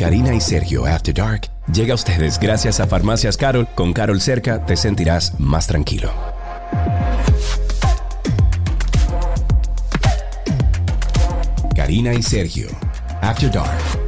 Karina y Sergio After Dark llega a ustedes gracias a Farmacias Carol. Con Carol cerca te sentirás más tranquilo. Karina y Sergio After Dark.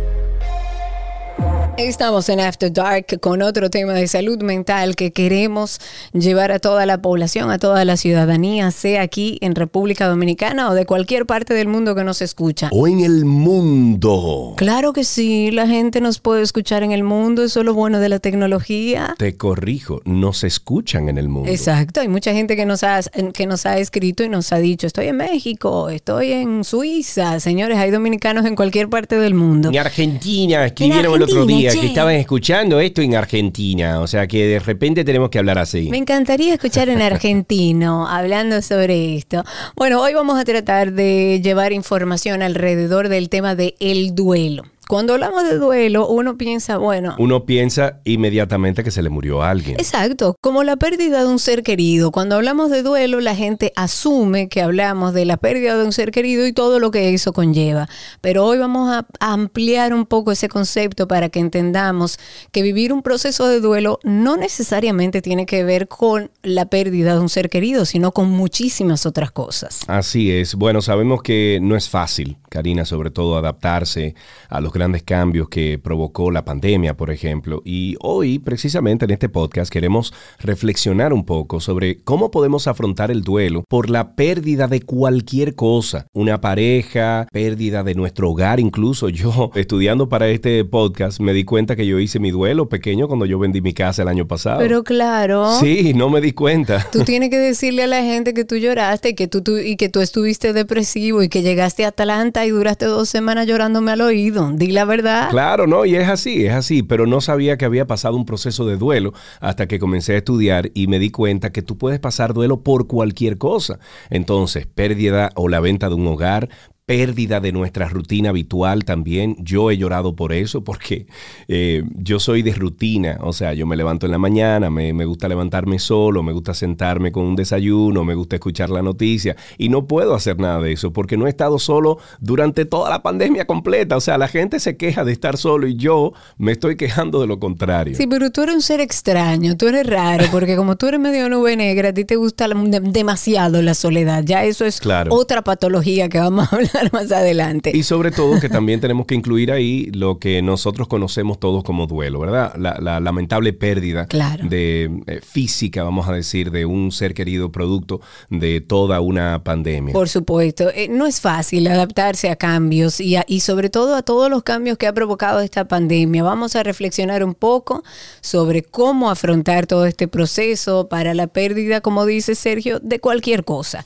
Estamos en After Dark con otro tema de salud mental que queremos llevar a toda la población, a toda la ciudadanía, sea aquí en República Dominicana o de cualquier parte del mundo que nos escucha. O en el mundo. Claro que sí, la gente nos puede escuchar en el mundo, eso es lo bueno de la tecnología. Te corrijo, nos escuchan en el mundo. Exacto, hay mucha gente que nos ha, que nos ha escrito y nos ha dicho, estoy en México, estoy en Suiza. Señores, hay dominicanos en cualquier parte del mundo. En Argentina, escribieron el otro día que estaban escuchando esto en Argentina. O sea que de repente tenemos que hablar así. Me encantaría escuchar en argentino hablando sobre esto. Bueno, hoy vamos a tratar de llevar información alrededor del tema de el duelo. Cuando hablamos de duelo, uno piensa, bueno. Uno piensa inmediatamente que se le murió a alguien. Exacto, como la pérdida de un ser querido. Cuando hablamos de duelo, la gente asume que hablamos de la pérdida de un ser querido y todo lo que eso conlleva. Pero hoy vamos a ampliar un poco ese concepto para que entendamos que vivir un proceso de duelo no necesariamente tiene que ver con la pérdida de un ser querido, sino con muchísimas otras cosas. Así es. Bueno, sabemos que no es fácil, Karina, sobre todo adaptarse a los grandes cambios que provocó la pandemia, por ejemplo. Y hoy, precisamente en este podcast, queremos reflexionar un poco sobre cómo podemos afrontar el duelo por la pérdida de cualquier cosa. Una pareja, pérdida de nuestro hogar, incluso yo, estudiando para este podcast, me di cuenta que yo hice mi duelo pequeño cuando yo vendí mi casa el año pasado. Pero claro. Sí, no me di cuenta. Tú tienes que decirle a la gente que tú lloraste y que tú, y que tú estuviste depresivo y que llegaste a Atlanta y duraste dos semanas llorándome al oído la verdad. Claro, no, y es así, es así, pero no sabía que había pasado un proceso de duelo hasta que comencé a estudiar y me di cuenta que tú puedes pasar duelo por cualquier cosa. Entonces, pérdida o la venta de un hogar, pérdida de nuestra rutina habitual también. Yo he llorado por eso porque eh, yo soy de rutina, o sea, yo me levanto en la mañana, me, gusta levantarme solo, me gusta sentarme con un desayuno, me gusta escuchar la noticia y no puedo hacer nada de eso porque no he estado solo durante toda la pandemia completa. O sea, la gente se queja de estar solo y yo me estoy quejando de lo contrario. Sí, pero tú eres un ser extraño, tú eres raro porque como tú eres medio nube negra, a ti te gusta demasiado la soledad. Ya eso es otra patología que vamos a hablar más adelante. Y sobre todo que también tenemos que incluir ahí lo que nosotros conocemos todos como duelo, ¿verdad? La, lamentable pérdida de eh, física, vamos a decir, de un ser querido producto de toda una pandemia. Por supuesto, eh, no es fácil adaptarse a cambios y, y sobre todo a todos los cambios que ha provocado esta pandemia. Vamos a reflexionar un poco sobre cómo afrontar todo este proceso para la pérdida, como dice Sergio, de cualquier cosa.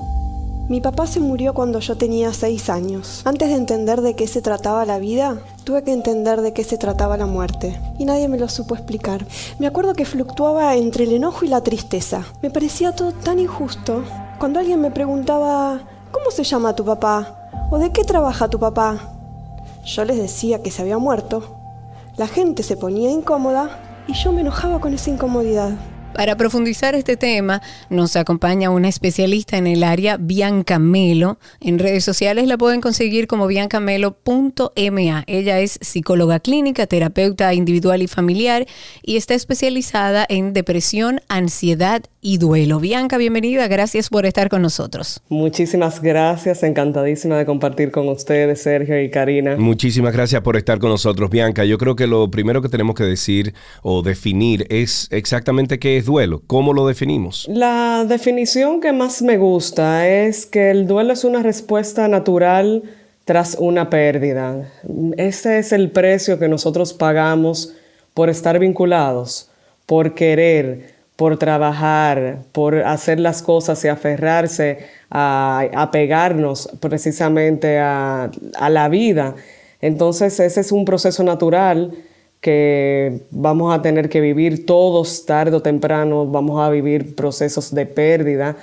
Mi papá se murió cuando yo tenía seis años. Antes de entender de qué se trataba la vida, tuve que entender de qué se trataba la muerte. Y nadie me lo supo explicar. Me acuerdo que fluctuaba entre el enojo y la tristeza. Me parecía todo tan injusto. Cuando alguien me preguntaba, ¿cómo se llama tu papá? ¿O de qué trabaja tu papá? Yo les decía que se había muerto. La gente se ponía incómoda y yo me enojaba con esa incomodidad. Para profundizar este tema, nos acompaña una especialista en el área, Bianca Melo. En redes sociales la pueden conseguir como biancamelo.ma. Ella es psicóloga clínica, terapeuta individual y familiar y está especializada en depresión, ansiedad y duelo. Bianca, bienvenida. Gracias por estar con nosotros. Muchísimas gracias. Encantadísima de compartir con ustedes, Sergio y Karina. Muchísimas gracias por estar con nosotros, Bianca. Yo creo que lo primero que tenemos que decir o definir es exactamente qué es duelo? ¿Cómo lo definimos? La definición que más me gusta es que el duelo es una respuesta natural tras una pérdida. Ese es el precio que nosotros pagamos por estar vinculados, por querer, por trabajar, por hacer las cosas y aferrarse a, apegarnos precisamente a, a la vida. Entonces ese es un proceso natural que vamos a tener que vivir todos tarde o temprano, vamos a vivir procesos de pérdida.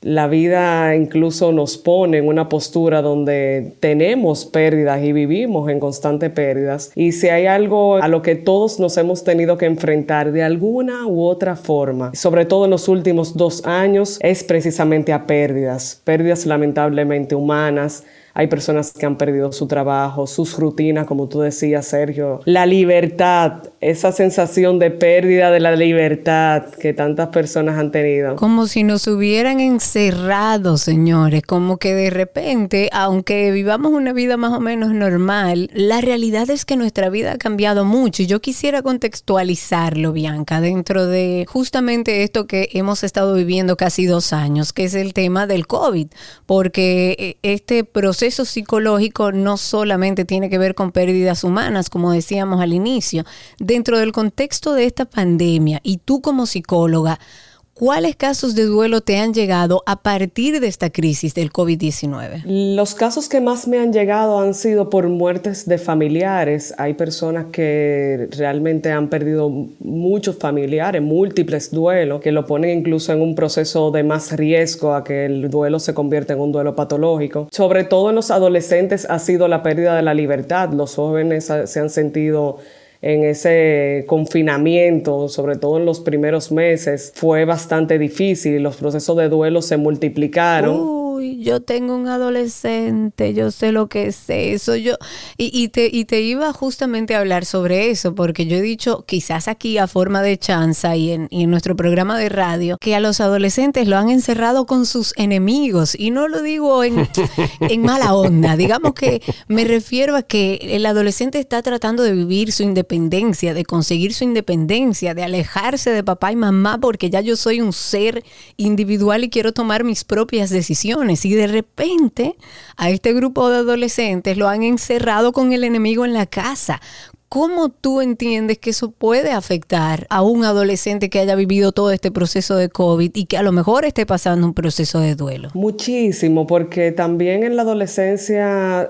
La vida incluso nos pone en una postura donde tenemos pérdidas y vivimos en constantes pérdidas. Y si hay algo a lo que todos nos hemos tenido que enfrentar de alguna u otra forma, sobre todo en los últimos dos años, es precisamente a pérdidas, pérdidas lamentablemente humanas, hay personas que han perdido su trabajo, sus rutinas, como tú decías, Sergio. La libertad, esa sensación de pérdida de la libertad que tantas personas han tenido. Como si nos hubieran encerrado, señores, como que de repente, aunque vivamos una vida más o menos normal, la realidad es que nuestra vida ha cambiado mucho y yo quisiera contextualizarlo, Bianca, dentro de justamente esto que hemos estado viviendo casi dos años, que es el tema del COVID, porque eh, este proceso eso psicológico no solamente tiene que ver con pérdidas humanas, como decíamos al inicio. Dentro del contexto de esta pandemia, y tú como psicóloga, ¿Cuáles casos de duelo te han llegado a partir de esta crisis del COVID-19? Los casos que más me han llegado han sido por muertes de familiares. Hay personas que realmente han perdido muchos familiares, múltiples duelos, que lo ponen incluso en un proceso de más riesgo a que el duelo se convierta en un duelo patológico. Sobre todo en los adolescentes ha sido la pérdida de la libertad. Los jóvenes se han sentido en ese confinamiento, sobre todo en los primeros meses, fue bastante difícil los procesos de duelo se multiplicaron yo tengo un adolescente, yo sé lo que es eso, yo, y, te, y te iba justamente a hablar sobre eso, porque yo he dicho, quizás aquí a forma de chanza y en, y en nuestro programa de radio, que a los adolescentes lo han encerrado con sus enemigos, y no lo digo en, en mala onda, digamos que me refiero a que el adolescente está tratando de vivir su independencia, de conseguir su independencia, de alejarse de papá y mamá, porque ya yo soy un ser individual y quiero tomar mis propias decisiones y de repente a este grupo de adolescentes lo han encerrado con el enemigo en la casa. ¿Cómo tú entiendes que eso puede afectar a un adolescente que haya vivido todo este proceso de COVID y que a lo mejor esté pasando un proceso de duelo? Muchísimo, porque también en la adolescencia,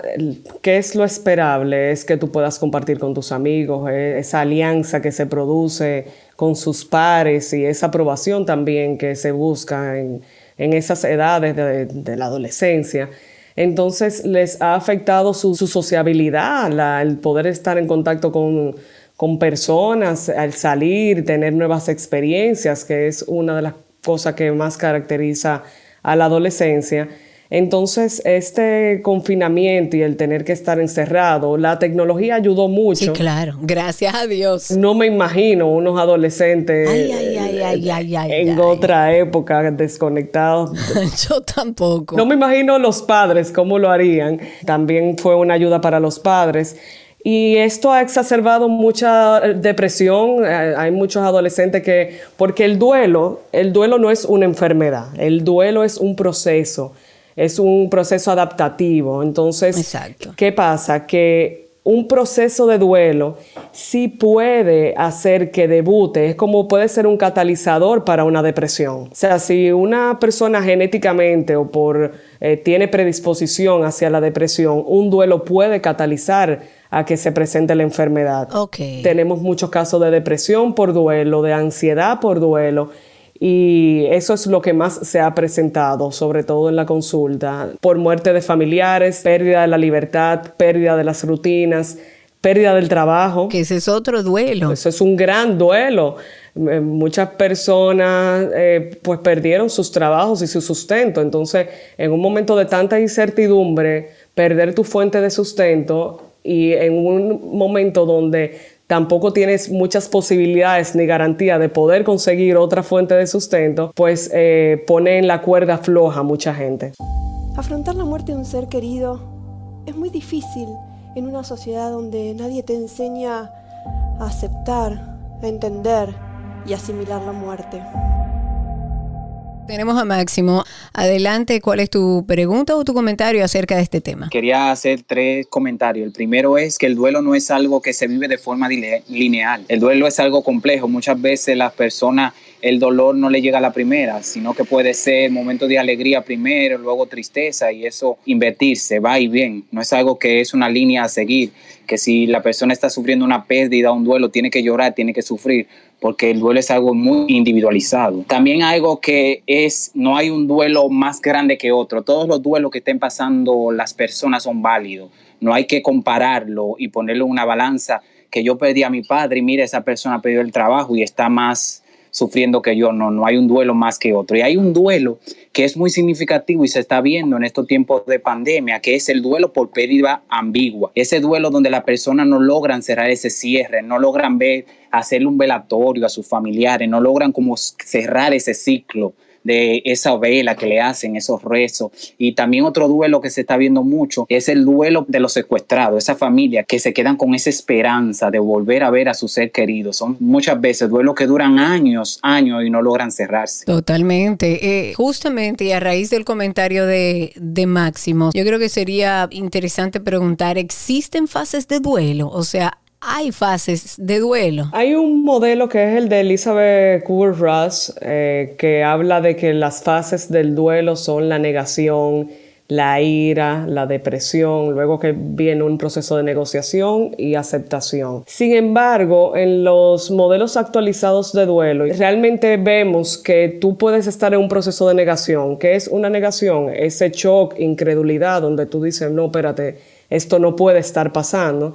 ¿qué es lo esperable? Es que tú puedas compartir con tus amigos, eh, esa alianza que se produce con sus pares y esa aprobación también que se busca en, en esas edades de, la adolescencia. Entonces les ha afectado su, sociabilidad, el poder estar en contacto con, con personas, al salir, tener nuevas experiencias, que es una de las cosas que más caracteriza a la adolescencia. Entonces, este confinamiento y el tener que estar encerrado, la tecnología ayudó mucho. Sí, claro, gracias a Dios. No me imagino unos adolescentes en otra época desconectados. Yo tampoco. No me imagino los padres cómo lo harían. También fue una ayuda para los padres. Y esto ha exacerbado mucha eh, depresión. Eh, hay muchos adolescentes que, porque el duelo, el duelo no es una enfermedad, el duelo es un proceso es un proceso adaptativo. Entonces, ¿qué pasa? Que un proceso de duelo sí puede hacer que debute, es como puede ser un catalizador para una depresión. O sea, si una persona genéticamente o por eh, tiene predisposición hacia la depresión, un duelo puede catalizar a que se presente la enfermedad. Tenemos muchos casos de depresión por duelo, de ansiedad por duelo y eso es lo que más se ha presentado, sobre todo en la consulta, por muerte de familiares, pérdida de la libertad, pérdida de las rutinas, pérdida del trabajo. Que ese es otro duelo. Eso es un gran duelo. Eh, muchas personas eh, pues perdieron sus trabajos y su sustento. Entonces, en un momento de tanta incertidumbre, perder tu fuente de sustento y en un momento donde tampoco tienes muchas posibilidades ni garantía de poder conseguir otra fuente de sustento, pues eh, pone en la cuerda floja a mucha gente. Afrontar la muerte de un ser querido es muy difícil en una sociedad donde nadie te enseña a aceptar, a entender y asimilar la muerte. Tenemos a Máximo. Adelante, ¿cuál es tu pregunta o tu comentario acerca de este tema? Quería hacer tres comentarios. El primero es que el duelo no es algo que se vive de forma lineal. El duelo es algo complejo. Muchas veces las personas el dolor no le llega a la primera, sino que puede ser momento de alegría primero, luego tristeza y eso invertirse, va y bien. No es algo que es una línea a seguir, que si la persona está sufriendo una pérdida, un duelo, tiene que llorar, tiene que sufrir, porque el duelo es algo muy individualizado. También algo que es, no hay un duelo más grande que otro. Todos los duelos que estén pasando las personas son válidos. No hay que compararlo y ponerlo en una balanza que yo perdí a mi padre y mira, esa persona perdió el trabajo y está más sufriendo que yo, no, no hay un duelo más que otro. Y hay un duelo que es muy significativo y se está viendo en estos tiempos de pandemia, que es el duelo por pérdida ambigua. Ese duelo donde las personas no logran cerrar ese cierre, no logran ver, hacerle un velatorio a sus familiares, no logran como cerrar ese ciclo de esa vela que le hacen, esos rezos. Y también otro duelo que se está viendo mucho es el duelo de los secuestrados, esa familia que se quedan con esa esperanza de volver a ver a su ser querido. Son muchas veces duelos que duran años, años y no logran cerrarse. Totalmente. Eh, justamente y a raíz del comentario de, de Máximo, yo creo que sería interesante preguntar, ¿existen fases de duelo? O sea, hay fases de duelo. Hay un modelo que es el de Elizabeth Kubler-Ross eh, que habla de que las fases del duelo son la negación, la ira, la depresión, luego que viene un proceso de negociación y aceptación. Sin embargo, en los modelos actualizados de duelo, realmente vemos que tú puedes estar en un proceso de negación. ¿Qué es una negación? Ese shock, incredulidad, donde tú dices, no, espérate, esto no puede estar pasando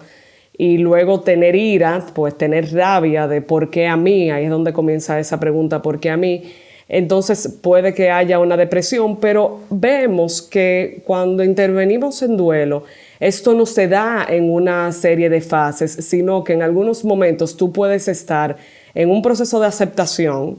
y luego tener ira, pues tener rabia de por qué a mí, ahí es donde comienza esa pregunta, ¿por qué a mí? Entonces puede que haya una depresión, pero vemos que cuando intervenimos en duelo, esto no se da en una serie de fases, sino que en algunos momentos tú puedes estar en un proceso de aceptación,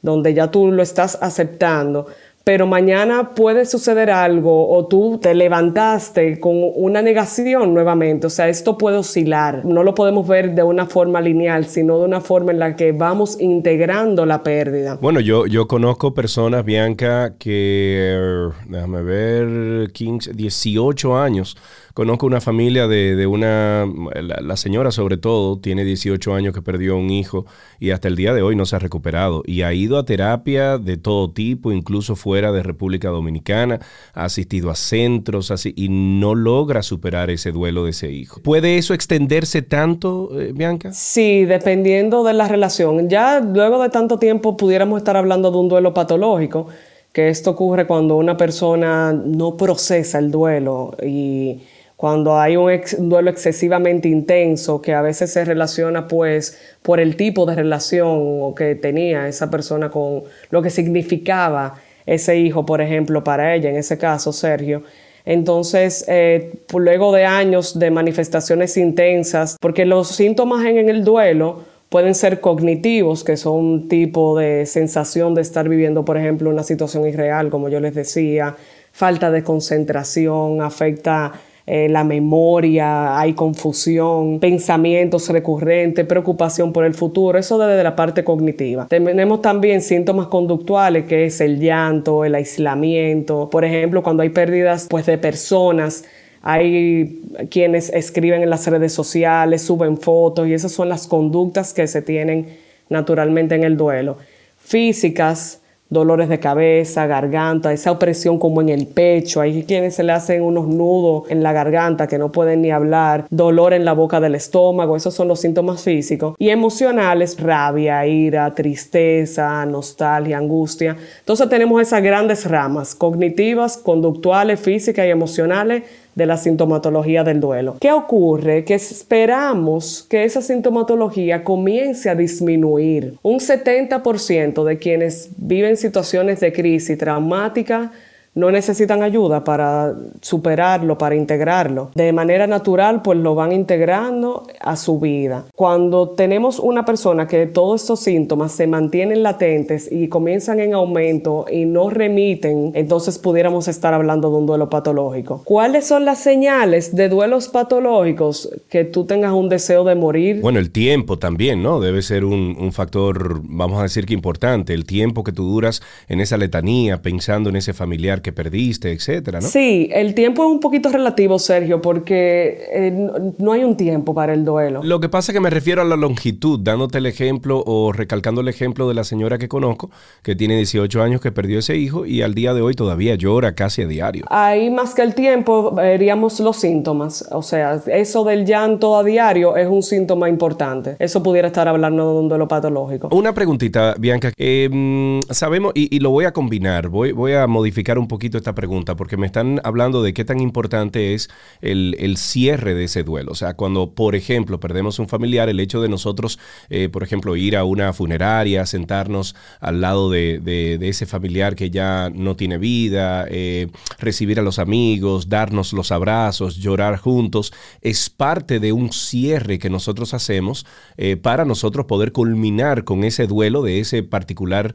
donde ya tú lo estás aceptando, pero mañana puede suceder algo o tú te levantaste con una negación nuevamente. O sea, esto puede oscilar. No lo podemos ver de una forma lineal, sino de una forma en la que vamos integrando la pérdida. Bueno, yo, yo conozco personas, Bianca, que, déjame ver, 15, 18 años Conozco una familia de, una, la, señora sobre todo, tiene 18 años que perdió un hijo y hasta el día de hoy no se ha recuperado y ha ido a terapia de todo tipo, incluso fuera de República Dominicana, ha asistido a centros así y no logra superar ese duelo de ese hijo. ¿Puede eso extenderse tanto, eh, Bianca? Sí, dependiendo de la relación. Ya luego de tanto tiempo pudiéramos estar hablando de un duelo patológico, que esto ocurre cuando una persona no procesa el duelo y cuando hay un, duelo excesivamente intenso que a veces se relaciona pues por el tipo de relación que tenía esa persona con lo que significaba ese hijo, por ejemplo, para ella, en ese caso Sergio. Entonces, eh, luego de años de manifestaciones intensas, porque los síntomas en el duelo pueden ser cognitivos, que son un tipo de sensación de estar viviendo, por ejemplo, una situación irreal, como yo les decía, falta de concentración, afecta eh, la memoria, hay confusión, pensamientos recurrentes, preocupación por el futuro, eso desde la parte cognitiva. Tenemos también síntomas conductuales, que es el llanto, el aislamiento, por ejemplo, cuando hay pérdidas pues, de personas, hay quienes escriben en las redes sociales, suben fotos y esas son las conductas que se tienen naturalmente en el duelo. Físicas, dolores de cabeza, garganta, esa opresión como en el pecho, hay quienes se le hacen unos nudos en la garganta que no pueden ni hablar, dolor en la boca del estómago, esos son los síntomas físicos y emocionales, rabia, ira, tristeza, nostalgia, angustia. Entonces tenemos esas grandes ramas cognitivas, conductuales, físicas y emocionales de la sintomatología del duelo. ¿Qué ocurre? Que esperamos que esa sintomatología comience a disminuir. Un 70% de quienes viven situaciones de crisis traumática no necesitan ayuda para superarlo, para integrarlo. De manera natural, pues lo van integrando a su vida. Cuando tenemos una persona que todos estos síntomas se mantienen latentes y comienzan en aumento y no remiten, entonces pudiéramos estar hablando de un duelo patológico. ¿Cuáles son las señales de duelos patológicos que tú tengas un deseo de morir? Bueno, el tiempo también, ¿no? Debe ser un, un factor, vamos a decir que importante, el tiempo que tú duras en esa letanía, pensando en ese familiar que perdiste, etcétera, ¿no? Sí, el tiempo es un poquito relativo, Sergio, porque eh, no hay un tiempo para el duelo. Lo que pasa es que me refiero a la longitud, dándote el ejemplo o recalcando el ejemplo de la señora que conozco, que tiene 18 años, que perdió ese hijo y al día de hoy todavía llora casi a diario. Ahí más que el tiempo veríamos los síntomas, o sea, eso del llanto a diario es un síntoma importante. Eso pudiera estar hablando de un duelo patológico. Una preguntita, Bianca. Eh, sabemos, y, y, lo voy a combinar, voy, voy a modificar un poco poquito esta pregunta, porque me están hablando de qué tan importante es el, cierre de ese duelo. O sea, cuando, por ejemplo, perdemos un familiar, el hecho de nosotros, eh, por ejemplo, ir a una funeraria, sentarnos al lado de, ese familiar que ya no tiene vida, eh, recibir a los amigos, darnos los abrazos, llorar juntos, es parte de un cierre que nosotros hacemos eh, para nosotros poder culminar con ese duelo de ese particular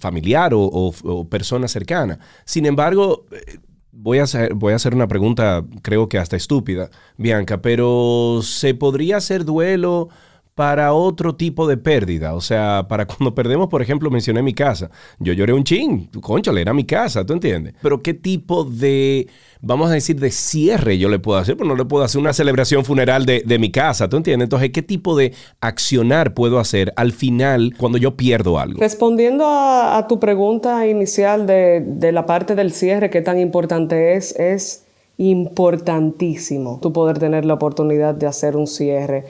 familiar o persona cercana. Sin embargo, eh, voy a, voy a hacer una pregunta, creo que hasta estúpida, Bianca, pero ¿se podría hacer duelo para otro tipo de pérdida. O sea, para cuando perdemos, por ejemplo, mencioné mi casa. Yo lloré un chin, conchale, era mi casa, ¿tú entiendes? Pero ¿qué tipo de, vamos a decir, de cierre yo le puedo hacer? Pues no le puedo hacer una celebración funeral de, mi casa, ¿tú entiendes? Entonces, ¿qué tipo de accionar puedo hacer al final cuando yo pierdo algo? Respondiendo a, tu pregunta inicial de, de la parte del cierre, ¿qué tan importante es? Es importantísimo tu poder tener la oportunidad de hacer un cierre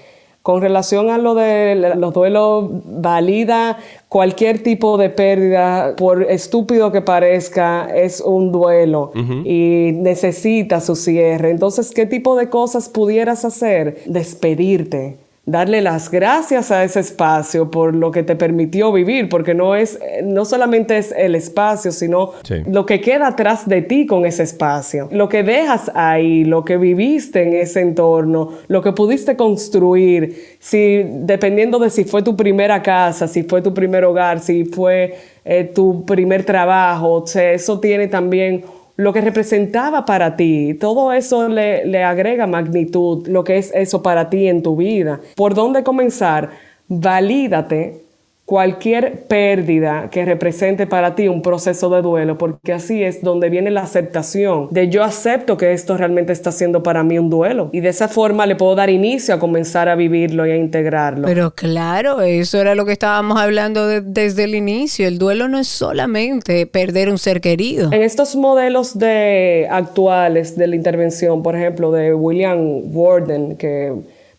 con relación a lo de los duelos, valida cualquier tipo de pérdida, por estúpido que parezca, es un duelo y necesita su cierre. Entonces, ¿qué tipo de cosas pudieras hacer? Despedirte darle las gracias a ese espacio por lo que te permitió vivir, porque no es no solamente es el espacio, sino lo que queda atrás de ti con ese espacio, lo que dejas ahí, lo que viviste en ese entorno, lo que pudiste construir, si dependiendo de si fue tu primera casa, si fue tu primer hogar, si fue eh, tu primer trabajo, o sea, eso tiene también lo que representaba para ti, todo eso le, le, agrega magnitud, lo que es eso para ti en tu vida. ¿Por dónde comenzar? Valídate cualquier pérdida que represente para ti un proceso de duelo, porque así es donde viene la aceptación de yo acepto que esto realmente está siendo para mí un duelo y de esa forma le puedo dar inicio a comenzar a vivirlo y a integrarlo. Pero claro, eso era lo que estábamos hablando desde el inicio, el duelo no es solamente perder un ser querido. En estos modelos de actuales de la intervención, por ejemplo, de William Warden, que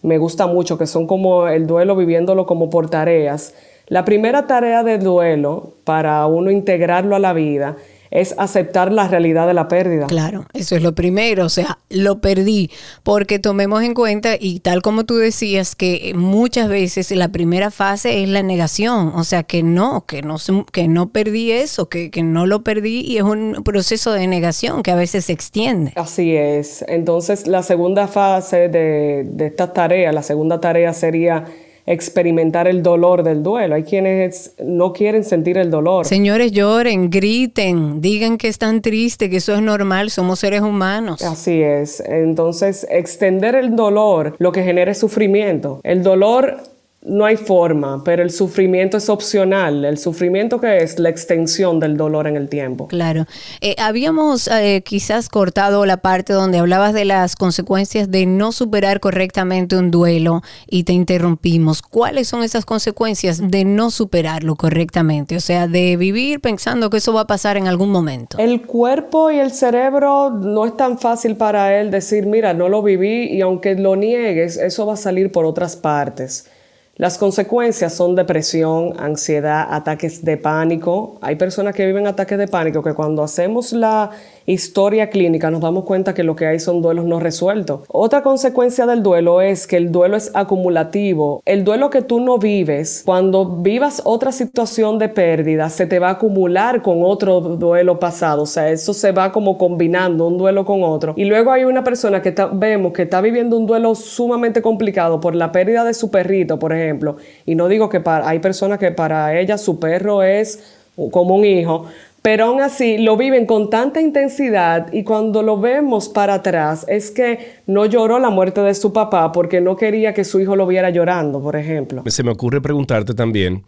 me gusta mucho, que son como el duelo viviéndolo como por tareas, la primera tarea de duelo para uno integrarlo a la vida es aceptar la realidad de la pérdida. Claro, eso es lo primero, o sea, lo perdí, porque tomemos en cuenta, y tal como tú decías, que muchas veces la primera fase es la negación, o sea, que no, que no, que no perdí eso, que, no lo perdí, y es un proceso de negación que a veces se extiende. Así es, entonces la segunda fase de, de esta tarea, la segunda tarea sería experimentar el dolor del duelo. Hay quienes no quieren sentir el dolor. Señores, lloren, griten, digan que están tristes, que eso es normal, somos seres humanos. Así es. Entonces, extender el dolor lo que genera es sufrimiento. El dolor no hay forma, pero el sufrimiento es opcional. El sufrimiento que es la extensión del dolor en el tiempo. Claro. Eh, habíamos eh, quizás cortado la parte donde hablabas de las consecuencias de no superar correctamente un duelo y te interrumpimos. ¿Cuáles son esas consecuencias de no superarlo correctamente? O sea, de vivir pensando que eso va a pasar en algún momento. El cuerpo y el cerebro no es tan fácil para él decir, mira, no lo viví y aunque lo niegues, eso va a salir por otras partes. Las consecuencias son depresión, ansiedad, ataques de pánico. Hay personas que viven ataques de pánico que cuando hacemos la historia clínica nos damos cuenta que lo que hay son duelos no resueltos. Otra consecuencia del duelo es que el duelo es acumulativo. El duelo que tú no vives, cuando vivas otra situación de pérdida, se te va a acumular con otro duelo pasado. O sea, eso se va como combinando un duelo con otro. Y luego hay una persona que vemos que está viviendo un duelo sumamente complicado por la pérdida de su perrito, por ejemplo. Y no digo que hay personas que para ella su perro es como un hijo, pero aún así lo viven con tanta intensidad y cuando lo vemos para atrás es que no lloró la muerte de su papá porque no quería que su hijo lo viera llorando, por ejemplo. Se me ocurre preguntarte también,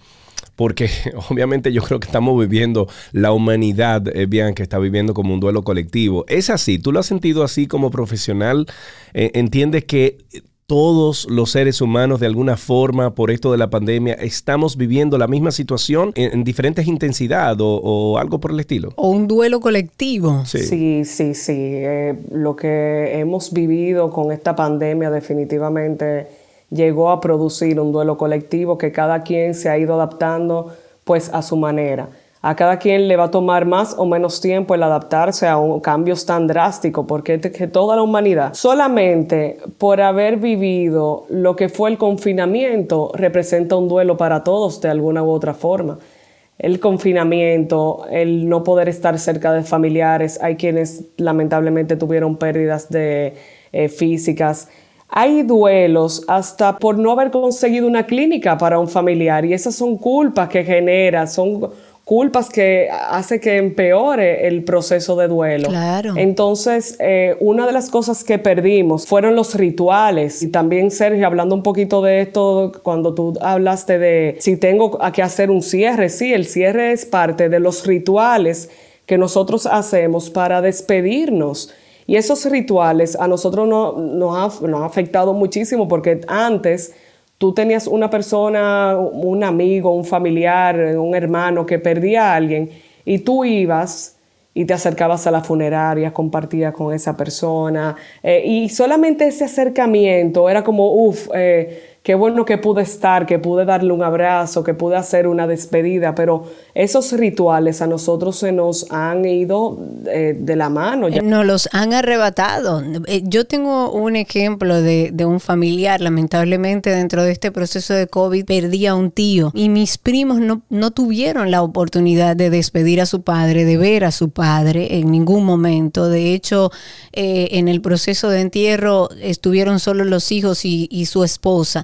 porque obviamente yo creo que estamos viviendo, la humanidad, eh, bien, que está viviendo como un duelo colectivo. ¿Es así? ¿Tú lo has sentido así como profesional? Eh, ¿Entiendes que todos los seres humanos de alguna forma por esto de la pandemia estamos viviendo la misma situación en, diferentes intensidades o, algo por el estilo. O un duelo colectivo. Sí, sí, sí. Eh, lo que hemos vivido con esta pandemia definitivamente llegó a producir un duelo colectivo que cada quien se ha ido adaptando pues a su manera. A cada quien le va a tomar más o menos tiempo el adaptarse a un, cambios tan drásticos, porque que toda la humanidad, solamente por haber vivido lo que fue el confinamiento, representa un duelo para todos de alguna u otra forma el confinamiento, el no poder estar cerca de familiares, hay quienes lamentablemente tuvieron pérdidas de, eh, físicas. Hay duelos hasta por no haber conseguido una clínica para un familiar y esas son culpas que genera, son culpas que hace que empeore el proceso de duelo. Claro. Entonces, eh, una de las cosas que perdimos fueron los rituales. Y también, Sergio, hablando un poquito de esto, cuando tú hablaste de si tengo que hacer un cierre, sí, el cierre es parte de los rituales que nosotros hacemos para despedirnos. Y esos rituales a nosotros no, nos, ha, afectado muchísimo porque antes tú tenías una persona, un amigo, un familiar, un hermano que perdía a alguien y tú ibas y te acercabas a la funeraria, compartías con esa persona eh, y solamente ese acercamiento era como, uff, eh, qué bueno que pude estar, que pude darle un abrazo, que pude hacer una despedida, pero esos rituales a nosotros se nos han ido eh, de la mano. Nos los han arrebatado. Eh, yo tengo un ejemplo de, un familiar, lamentablemente dentro de este proceso de COVID perdí a un tío y mis primos no, no tuvieron la oportunidad de despedir a su padre, de ver a su padre en ningún momento. De hecho, eh, en el proceso de entierro estuvieron solo los hijos y su esposa.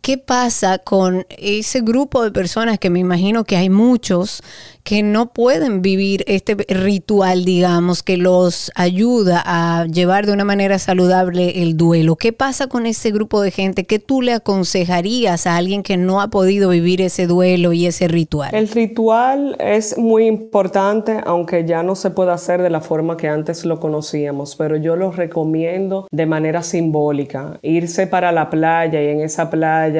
¿Qué pasa con ese grupo de personas que me imagino que hay muchos que no pueden vivir este ritual, digamos, que los ayuda a llevar de una manera saludable el duelo? ¿Qué pasa con ese grupo de gente? ¿Qué tú le aconsejarías a alguien que no ha podido vivir ese duelo y ese ritual? El ritual es muy importante, aunque ya no se puede hacer de la forma que antes lo conocíamos, pero yo lo recomiendo de manera simbólica. Irse para la playa y en esa playa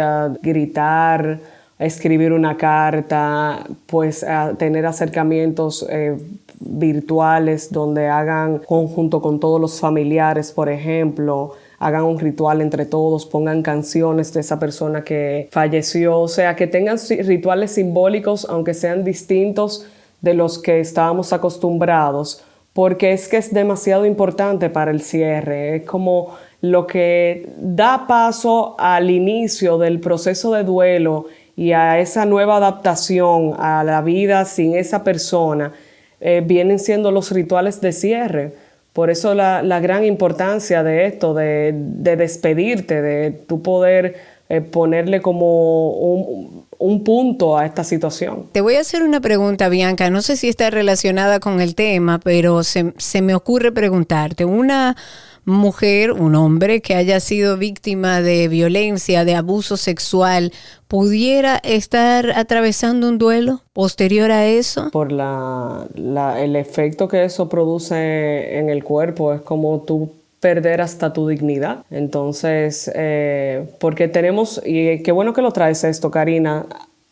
gritar, escribir una carta, pues tener acercamientos eh, virtuales donde hagan conjunto con todos los familiares, por ejemplo, hagan un ritual entre todos, pongan canciones de esa persona que falleció, o sea, que tengan rituales simbólicos, aunque sean distintos de los que estábamos acostumbrados, porque es que es demasiado importante para el cierre, es como lo que da paso al inicio del proceso de duelo y a esa nueva adaptación a la vida sin esa persona, eh, vienen siendo los rituales de cierre. Por eso la, gran importancia de esto, de, despedirte, de tu poder eh, ponerle como un, punto a esta situación. Te voy a hacer una pregunta, Bianca. No sé si está relacionada con el tema, pero se, se me ocurre preguntarte. Una mujer, un hombre que haya sido víctima de violencia, de abuso sexual, pudiera estar atravesando un duelo posterior a eso? Por la, el efecto que eso produce en el cuerpo, es como tú perder hasta tu dignidad. Entonces, eh, porque tenemos, y qué bueno que lo traes esto, Karina,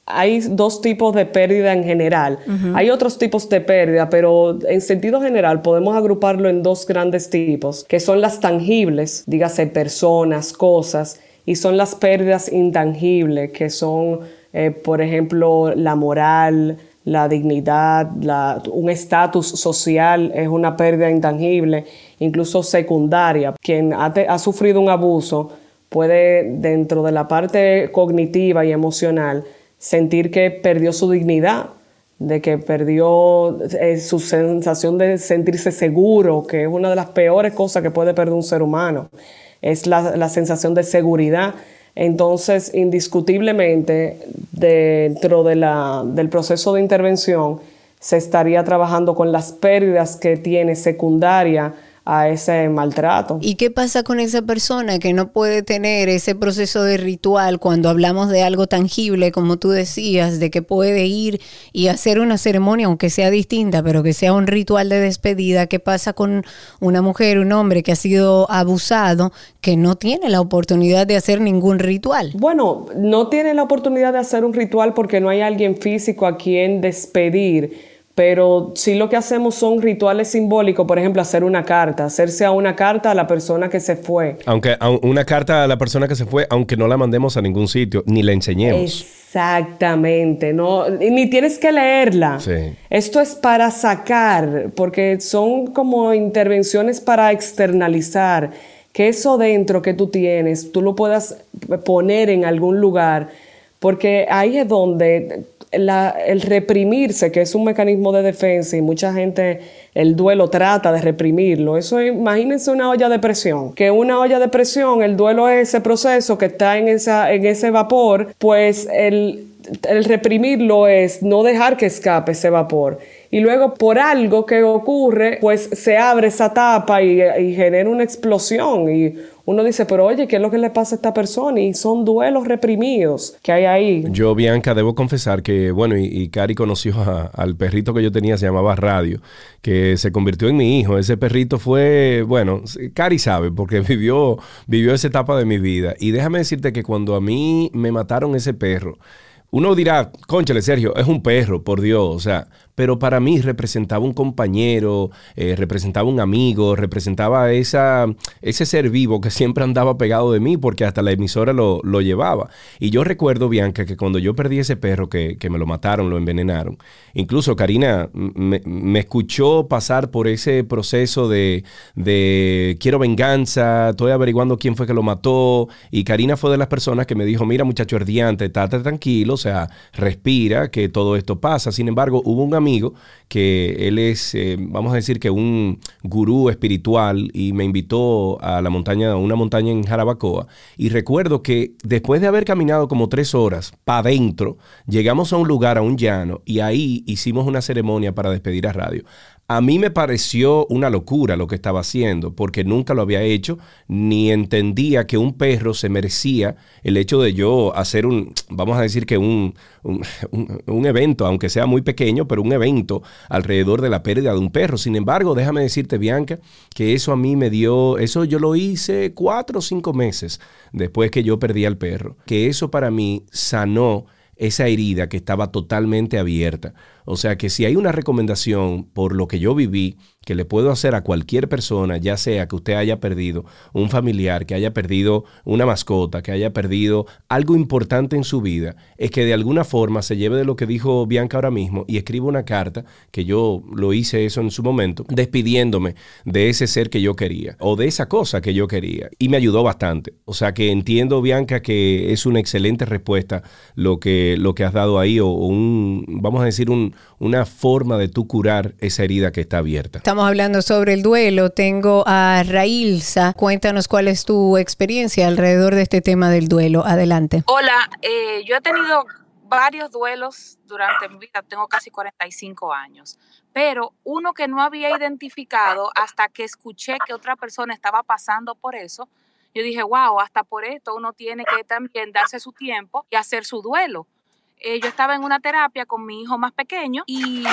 hay dos tipos de pérdida en general. Hay otros tipos de pérdida, pero en sentido general podemos agruparlo en dos grandes tipos, que son las tangibles, dígase personas, cosas, y son las pérdidas intangibles, que son, eh, por ejemplo, la moral, la dignidad, un estatus social es una pérdida intangible, incluso secundaria. Quien ha, ha sufrido un abuso puede, dentro de la parte cognitiva y emocional, sentir que perdió su dignidad, de que perdió eh, su sensación de sentirse seguro, que es una de las peores cosas que puede perder un ser humano, es la, sensación de seguridad. Entonces, indiscutiblemente, dentro de la, del proceso de intervención, se estaría trabajando con las pérdidas que tiene secundaria a ese maltrato. ¿Y qué pasa con esa persona que no puede tener ese proceso de ritual cuando hablamos de algo tangible, como tú decías, de que puede ir y hacer una ceremonia, aunque sea distinta, pero que sea un ritual de despedida? ¿Qué pasa con una mujer, un hombre que ha sido abusado, que no tiene la oportunidad de hacer ningún ritual? Bueno, no tiene la oportunidad de hacer un ritual porque no hay alguien físico a quien despedir pero sí lo que hacemos son rituales simbólicos, por ejemplo, hacer una carta, hacerse a una carta a la persona que se fue. Aunque una carta a la persona que se fue, aunque no la mandemos a ningún sitio, ni la enseñemos. Exactamente, no, ni tienes que leerla. Esto es para sacar, porque son como intervenciones para externalizar, que eso dentro que tú tienes, tú lo puedas poner en algún lugar, porque ahí es donde el reprimirse, que es un mecanismo de defensa y mucha gente el duelo trata de reprimirlo. Eso imagínense una olla de presión, que una olla de presión, el duelo es ese proceso que está en, esa, en ese vapor, pues el, reprimirlo es no dejar que escape ese vapor. Y luego por algo que ocurre, pues se abre esa tapa y, y genera una explosión y uno dice, pero oye, ¿qué es lo que le pasa a esta persona? Y son duelos reprimidos que hay ahí. Yo, Bianca, debo confesar que, bueno, y, Cari conoció al perrito que yo tenía, se llamaba Radio, que se convirtió en mi hijo. Ese perrito fue, bueno, Cari sabe, porque vivió, vivió esa etapa de mi vida. Y déjame decirte que cuando a mí me mataron ese perro, uno dirá, conchale, Sergio, es un perro, por Dios. O sea, pero para mí representaba un compañero, eh, representaba un amigo, representaba esa, ese ser vivo que siempre andaba pegado de mí porque hasta la emisora lo, llevaba. Y yo recuerdo, Bianca, que cuando yo perdí ese perro que, me lo mataron, lo envenenaron, incluso Karina me, escuchó pasar por ese proceso de, de quiero venganza, estoy averiguando quién fue que lo mató, y Karina fue de las personas que me dijo, mira muchacho ardiante, estate tranquilo, o sea, respira, que todo esto pasa. Sin embargo, hubo un amigo que él es, eh, vamos a decir que un gurú espiritual y me invitó a la montaña, a una montaña en Jarabacoa. Y recuerdo que después de haber caminado como tres horas para adentro, llegamos a un lugar, a un llano, y ahí hicimos una ceremonia para despedir a radio. A mí me pareció una locura lo que estaba haciendo, porque nunca lo había hecho, ni entendía que un perro se merecía el hecho de yo hacer un, vamos a decir que un, un, evento, aunque sea muy pequeño, pero un evento alrededor de la pérdida de un perro. Sin embargo, déjame decirte, Bianca, que eso a mí me dio, eso yo lo hice cuatro o cinco meses después que yo perdí al perro, que eso para mí sanó esa herida que estaba totalmente abierta. O sea que si hay una recomendación por lo que yo viví que le puedo hacer a cualquier persona, ya sea que usted haya perdido un familiar, que haya perdido una mascota, que haya perdido algo importante en su vida, es que de alguna forma se lleve de lo que dijo Bianca ahora mismo y escriba una carta, que yo lo hice eso en su momento, despidiéndome de ese ser que yo quería o de esa cosa que yo quería. Y me ayudó bastante. O sea que entiendo, Bianca, que es una excelente respuesta lo que, lo que has dado ahí o un, vamos a decir, un, una forma de tú curar esa herida que está abierta. Estamos hablando sobre el duelo. Tengo a Railsa. Cuéntanos cuál es tu experiencia alrededor de este tema del duelo. Adelante. Hola, eh, yo he tenido varios duelos durante mi vida, tengo casi 45 años, pero uno que no había identificado hasta que escuché que otra persona estaba pasando por eso, yo dije, wow, hasta por esto uno tiene que también darse su tiempo y hacer su duelo. Eh, yo estaba en una terapia con mi hijo más pequeño y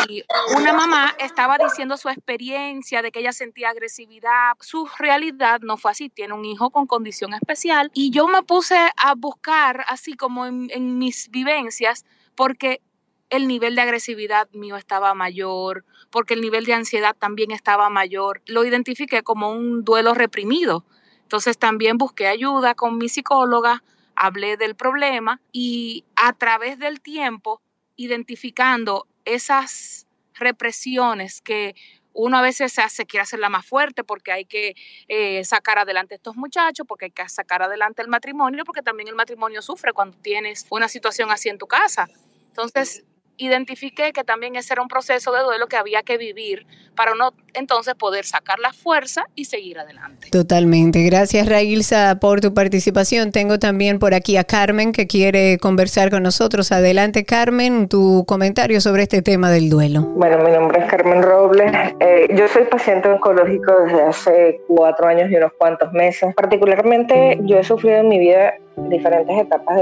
una mamá estaba diciendo su experiencia de que ella sentía agresividad. Su realidad no fue así, tiene un hijo con condición especial y yo me puse a buscar así como en, en mis vivencias porque el nivel de agresividad mío estaba mayor, porque el nivel de ansiedad también estaba mayor. Lo identifiqué como un duelo reprimido. Entonces también busqué ayuda con mi psicóloga hablé del problema y a través del tiempo, identificando esas represiones que uno a veces se hace, quiere hacerla más fuerte porque hay que eh, sacar adelante estos muchachos, porque hay que sacar adelante el matrimonio, porque también el matrimonio sufre cuando tienes una situación así en tu casa. Entonces, identifiqué que también ese era un proceso de duelo que había que vivir para no entonces poder sacar la fuerza y seguir adelante. Totalmente. Gracias Railsa por tu participación. Tengo también por aquí a Carmen que quiere conversar con nosotros. Adelante Carmen, tu comentario sobre este tema del duelo. Bueno, mi nombre es Carmen Robles. Eh, yo soy paciente oncológico desde hace cuatro años y unos cuantos meses. Particularmente yo he sufrido en mi vida diferentes etapas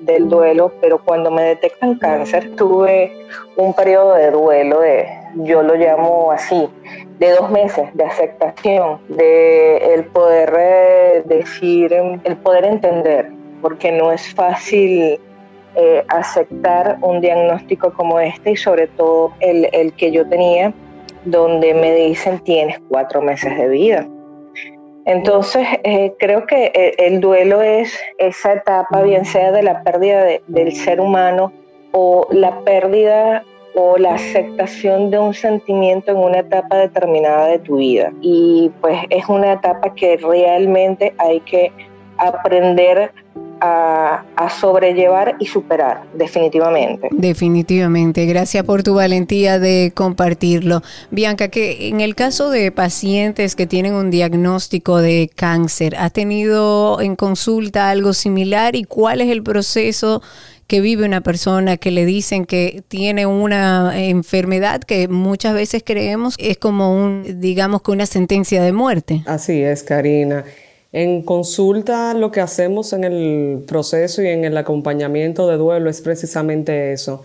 del duelo, pero cuando me detectan cáncer tuve un periodo de duelo, de, yo lo llamo así, de dos meses de aceptación, de el poder eh, decir, el poder entender, porque no es fácil eh, aceptar un diagnóstico como este y sobre todo el, el que yo tenía, donde me dicen tienes cuatro meses de vida. Entonces, eh, creo que eh, el duelo es esa etapa, bien sea de la pérdida del ser humano o la pérdida o la aceptación de un sentimiento en una etapa determinada de tu vida. Y pues es una etapa que realmente hay que aprender a, sobrellevar y superar, definitivamente. Definitivamente. Gracias por tu valentía de compartirlo. Bianca, que en el caso de pacientes que tienen un diagnóstico de cáncer, ¿has tenido en consulta algo similar y cuál es el proceso? que vive una persona que le dicen que tiene una enfermedad que muchas veces creemos es como un, digamos que una sentencia de muerte. Así es, Karina. En consulta lo que hacemos en el proceso y en el acompañamiento de duelo es precisamente eso,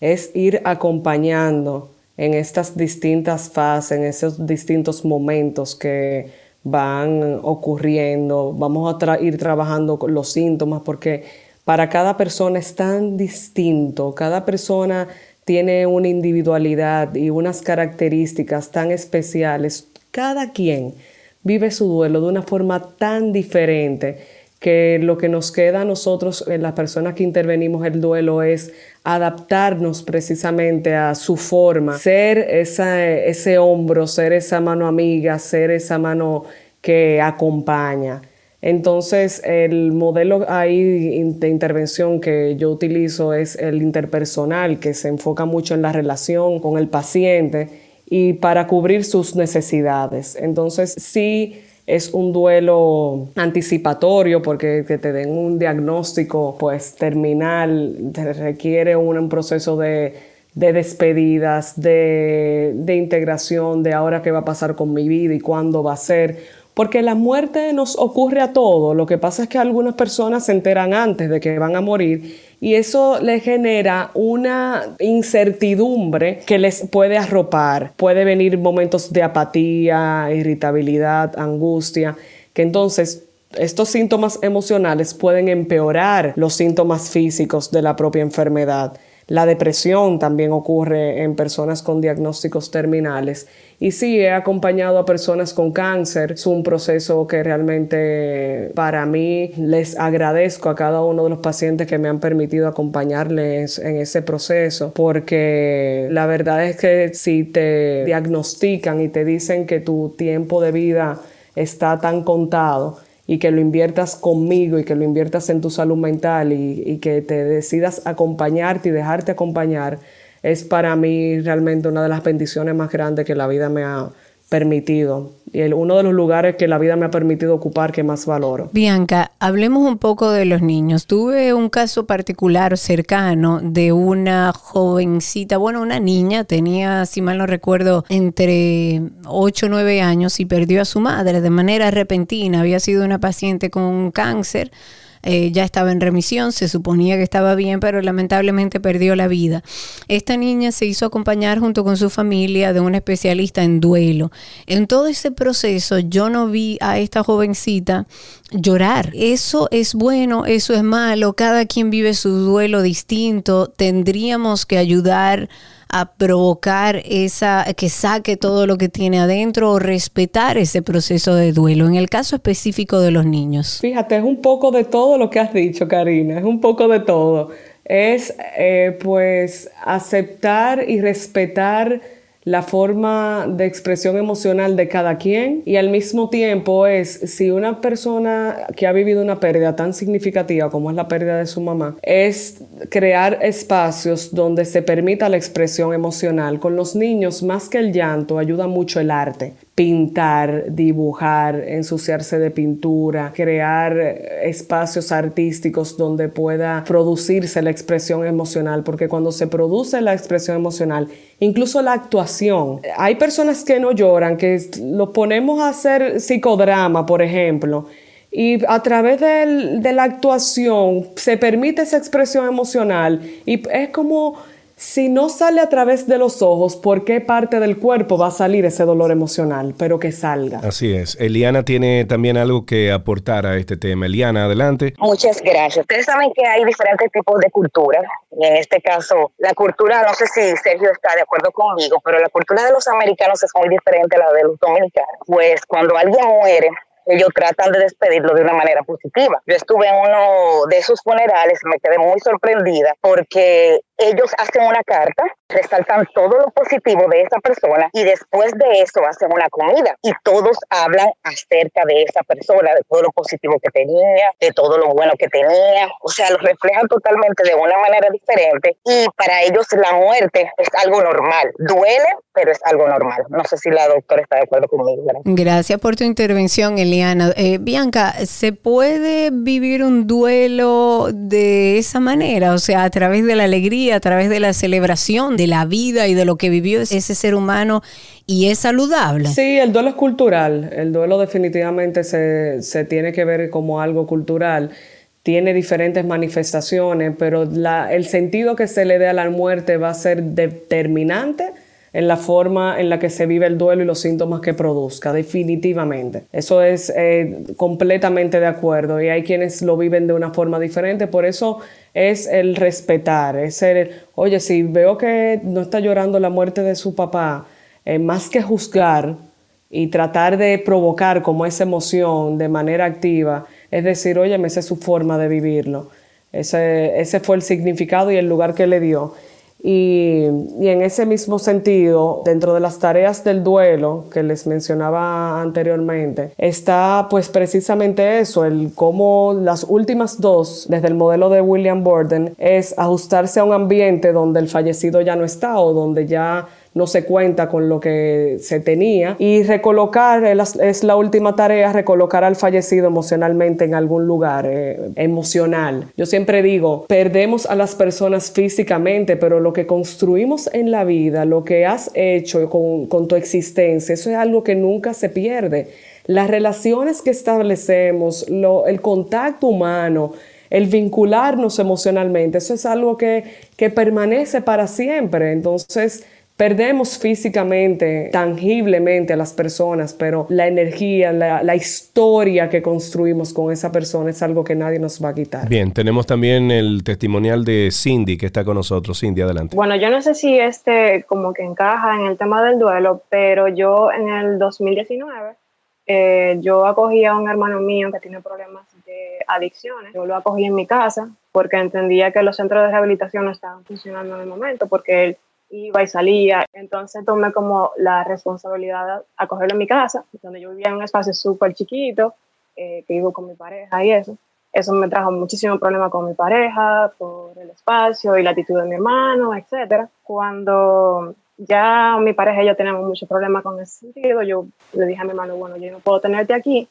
es ir acompañando en estas distintas fases, en esos distintos momentos que van ocurriendo. Vamos a ir trabajando los síntomas porque para cada persona es tan distinto, cada persona tiene una individualidad y unas características tan especiales, cada quien vive su duelo de una forma tan diferente que lo que nos queda a nosotros, en las personas que intervenimos el duelo, es adaptarnos precisamente a su forma, ser ese hombro, ser esa mano amiga, ser esa mano que acompaña. Entonces, el modelo ahí de intervención que yo utilizo es el interpersonal, que se enfoca mucho en la relación con el paciente y para cubrir sus necesidades. Entonces sí es un duelo anticipatorio porque que te den un diagnóstico pues terminal te requiere un, proceso de, despedidas, de, de integración, de ahora qué va a pasar con mi vida y cuándo va a ser porque la muerte nos ocurre a todos. Lo que pasa es que algunas personas se enteran antes de que van a morir y eso le genera una incertidumbre que les puede arropar. Puede venir momentos de apatía, irritabilidad, angustia, que entonces estos síntomas emocionales pueden empeorar los síntomas físicos de la propia enfermedad. La depresión también ocurre en personas con diagnósticos terminales. Y sí, he acompañado a personas con cáncer. Es un proceso que realmente para mí les agradezco a cada uno de los pacientes que me han permitido acompañarles en ese proceso, porque la verdad es que si te diagnostican y te dicen que tu tiempo de vida está tan contado, y que lo inviertas conmigo y que lo inviertas en tu salud mental y, que te decidas acompañarte y dejarte acompañar, es para mí realmente una de las bendiciones más grandes que la vida me ha permitido y uno de los lugares que la vida me ha permitido ocupar que más valoro. Bianca, hablemos un poco de los niños. Tuve un caso particular cercano de una jovencita, bueno, una niña, tenía, si mal no recuerdo, entre 8 o 9 años y perdió a su madre de manera repentina. Había sido una paciente con cáncer eh, ya estaba en remisión, se suponía que estaba bien, pero lamentablemente perdió la vida. Esta niña se hizo acompañar junto con su familia de un especialista en duelo. En todo ese proceso yo no vi a esta jovencita llorar. Eso es bueno, eso es malo, cada quien vive su duelo distinto, tendríamos que ayudar a provocar esa, que saque todo lo que tiene adentro o respetar ese proceso de duelo, en el caso específico de los niños? Fíjate, es un poco de todo lo que has dicho, Karina, es un poco de todo. Es eh, pues aceptar y respetar la forma de expresión emocional de cada quien y al mismo tiempo es si una persona que ha vivido una pérdida tan significativa como es la pérdida de su mamá, es crear espacios donde se permita la expresión emocional. Con los niños, más que el llanto, ayuda mucho el arte pintar, dibujar, ensuciarse de pintura, crear espacios artísticos donde pueda producirse la expresión emocional, porque cuando se produce la expresión emocional, incluso la actuación, hay personas que no lloran, que lo ponemos a hacer psicodrama, por ejemplo, y a través de la actuación se permite esa expresión emocional y es como si no sale a través de los ojos, ¿por qué parte del cuerpo va a salir ese dolor emocional? Pero que salga. Así es. Eliana tiene también algo que aportar a este tema. Eliana, adelante. Muchas gracias. Ustedes saben que hay diferentes tipos de cultura. Y en este caso, la cultura, no sé si Sergio está de acuerdo conmigo, pero la cultura de los americanos es muy diferente a la de los dominicanos. Pues cuando alguien muere, ellos tratan de despedirlo de una manera positiva. Yo estuve en uno de esos funerales, me quedé muy sorprendida porque ellos hacen una carta, resaltan todo lo positivo de esa persona y después de eso hacen una comida y todos hablan acerca de esa persona, de todo lo positivo que tenía, de todo lo bueno que tenía. O sea, lo reflejan totalmente de una manera diferente y para ellos la muerte es algo normal. Duele, pero es algo normal. No sé si la doctora está de acuerdo conmigo. Gracias por tu intervención, Eh, Bianca, ¿se puede vivir un duelo de esa manera? O sea, a través de la alegría a través de la celebración de la vida y de lo que vivió ese ser humano y es saludable. Sí, el duelo es cultural. El duelo definitivamente se, se tiene que ver como algo cultural. Tiene diferentes manifestaciones, pero la, el sentido que se le dé a la muerte va a ser determinante en la forma en la que se vive el duelo y los síntomas que produzca, definitivamente. Eso es eh, completamente de acuerdo y hay quienes lo viven de una forma diferente, por eso es el respetar, es el, oye, si veo que no está llorando la muerte de su papá, eh, más que juzgar y tratar de provocar como esa emoción de manera activa, es decir, oye, esa es su forma de vivirlo. Ese, ese fue el significado y el lugar que le dio. Y, en ese mismo sentido, dentro de las tareas del duelo que les mencionaba anteriormente, está pues precisamente eso, el cómo las últimas dos, desde el modelo de William Borden, es ajustarse a un ambiente donde el fallecido ya no está o donde ya no se cuenta con lo que se tenía y recolocar es la última tarea, recolocar al fallecido emocionalmente en algún lugar eh, emocional. Yo siempre digo, perdemos a las personas físicamente, pero lo que construimos en la vida, lo que has hecho con, tu existencia, eso es algo que nunca se pierde. Las relaciones que establecemos, el contacto humano, el vincularnos emocionalmente, eso es algo que permanece para siempre. Entonces, Perdemos físicamente, tangiblemente a las personas, pero la energía, la, historia que construimos con esa persona es algo que nadie nos va a quitar. Bien, tenemos también el testimonial de Cindy que está con nosotros. Cindy, adelante. Bueno, yo no sé si este como que encaja en el tema del duelo, pero yo en el 2019 eh, yo acogí a un hermano mío que tiene problemas de adicciones. Yo lo acogí en mi casa porque entendía que los centros de rehabilitación no estaban funcionando en el momento porque él iba y salía. Entonces tomé como la responsabilidad de acogerlo en mi casa, donde yo vivía en un espacio súper chiquito, eh, que vivo con mi pareja y eso. Eso me trajo muchísimo problema con mi pareja, por el espacio y la actitud de mi hermano, etc. Cuando ya mi pareja y yo teníamos muchos problemas con ese sentido, yo le dije a mi hermano, bueno, yo no puedo tenerte aquí,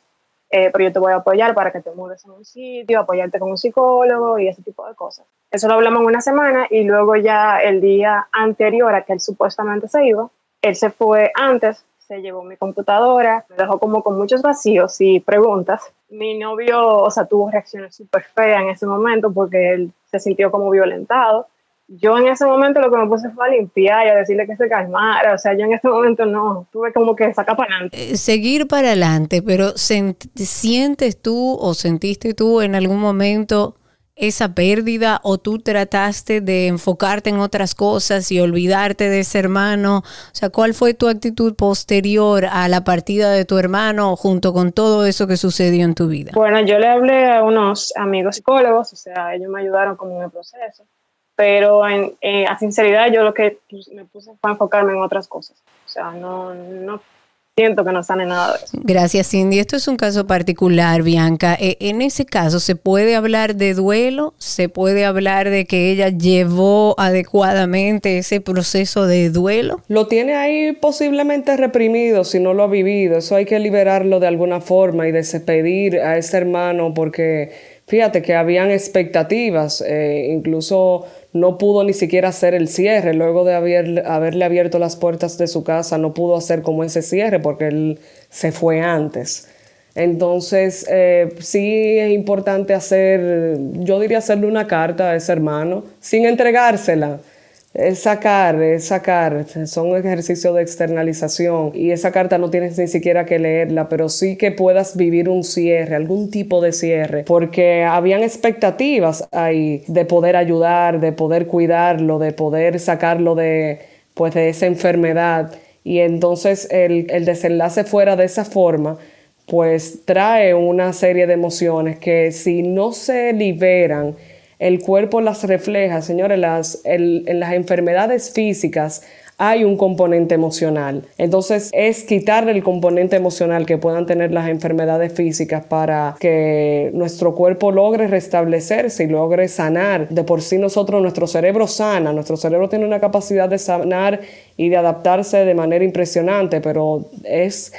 eh, pero yo te voy a apoyar para que te mudes en un sitio, apoyarte con un psicólogo y ese tipo de cosas. Eso lo hablamos en una semana y luego ya el día anterior a que él supuestamente se iba, él se fue antes, se llevó mi computadora, me dejó como con muchos vacíos y preguntas. Mi novio, o sea, tuvo reacciones súper feas en ese momento porque él se sintió como violentado yo en ese momento lo que me puse fue a limpiar y a decirle que se calmara. O sea, yo en ese momento no, tuve como que sacar para adelante. Eh, seguir para adelante, pero ¿sientes tú o sentiste tú en algún momento esa pérdida o tú trataste de enfocarte en otras cosas y olvidarte de ese hermano? O sea, ¿cuál fue tu actitud posterior a la partida de tu hermano junto con todo eso que sucedió en tu vida? Bueno, yo le hablé a unos amigos psicólogos, o sea, ellos me ayudaron como en el proceso pero en, eh, a sinceridad yo lo que me puse fue enfocarme en otras cosas. O sea, no, no siento que no sane nada de eso. Gracias, Cindy. Esto es un caso particular, Bianca. Eh, en ese caso, ¿se puede hablar de duelo? ¿Se puede hablar de que ella llevó adecuadamente ese proceso de duelo? Lo tiene ahí posiblemente reprimido si no lo ha vivido. Eso hay que liberarlo de alguna forma y despedir a ese hermano porque fíjate que habían expectativas, eh, incluso no pudo ni siquiera hacer el cierre, luego de haber, haberle abierto las puertas de su casa, no pudo hacer como ese cierre porque él se fue antes. Entonces, eh, sí es importante hacer, yo diría hacerle una carta a ese hermano, sin entregársela, es sacar, es sacar, son ejercicios de externalización y esa carta no tienes ni siquiera que leerla, pero sí que puedas vivir un cierre, algún tipo de cierre, porque habían expectativas ahí de poder ayudar, de poder cuidarlo, de poder sacarlo de, pues, de esa enfermedad. Y entonces el, el desenlace fuera de esa forma pues trae una serie de emociones que si no se liberan, el cuerpo las refleja, señores, las, en las enfermedades físicas hay un componente emocional. Entonces es quitarle el componente emocional que puedan tener las enfermedades físicas para que nuestro cuerpo logre restablecerse y logre sanar. De por sí nosotros, nuestro cerebro sana, nuestro cerebro tiene una capacidad de sanar y de adaptarse de manera impresionante, pero es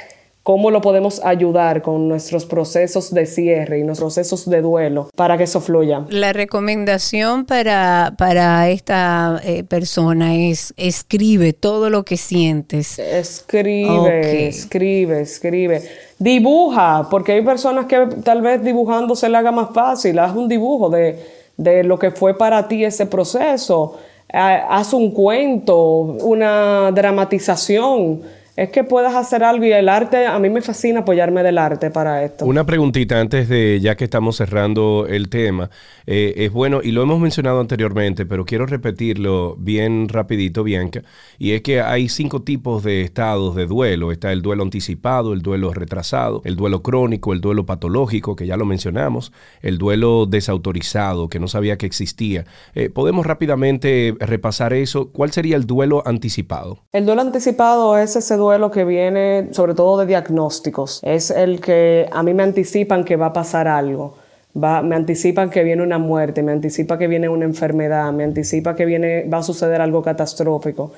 cómo lo podemos ayudar con nuestros procesos de cierre y nuestros procesos de duelo para que eso fluya. La recomendación para, para esta eh, persona es escribe todo lo que sientes. Escribe, escribe, escribe. Dibuja, porque hay personas que tal vez dibujando se le haga más fácil. Haz un dibujo de, de lo que fue para ti ese proceso. Haz un cuento, una dramatización es que puedas hacer algo y el arte, a mí me fascina apoyarme del arte para esto. Una preguntita antes de, ya que estamos cerrando el tema, eh, es bueno, y lo hemos mencionado anteriormente, pero quiero repetirlo bien rapidito, Bianca, y es que hay cinco tipos de estados de duelo. Está el duelo anticipado, el duelo retrasado, el duelo crónico, el duelo patológico, que ya lo mencionamos, el duelo desautorizado, que no sabía que existía. Eh, ¿Podemos rápidamente repasar eso? ¿Cuál sería el duelo anticipado? El duelo anticipado es ese duelo que viene sobre todo de diagnósticos. Es el que a mí me anticipan que va a pasar algo. Me anticipan que viene una muerte, me anticipa que viene una enfermedad, me anticipa que viene, va a suceder algo catastrófico.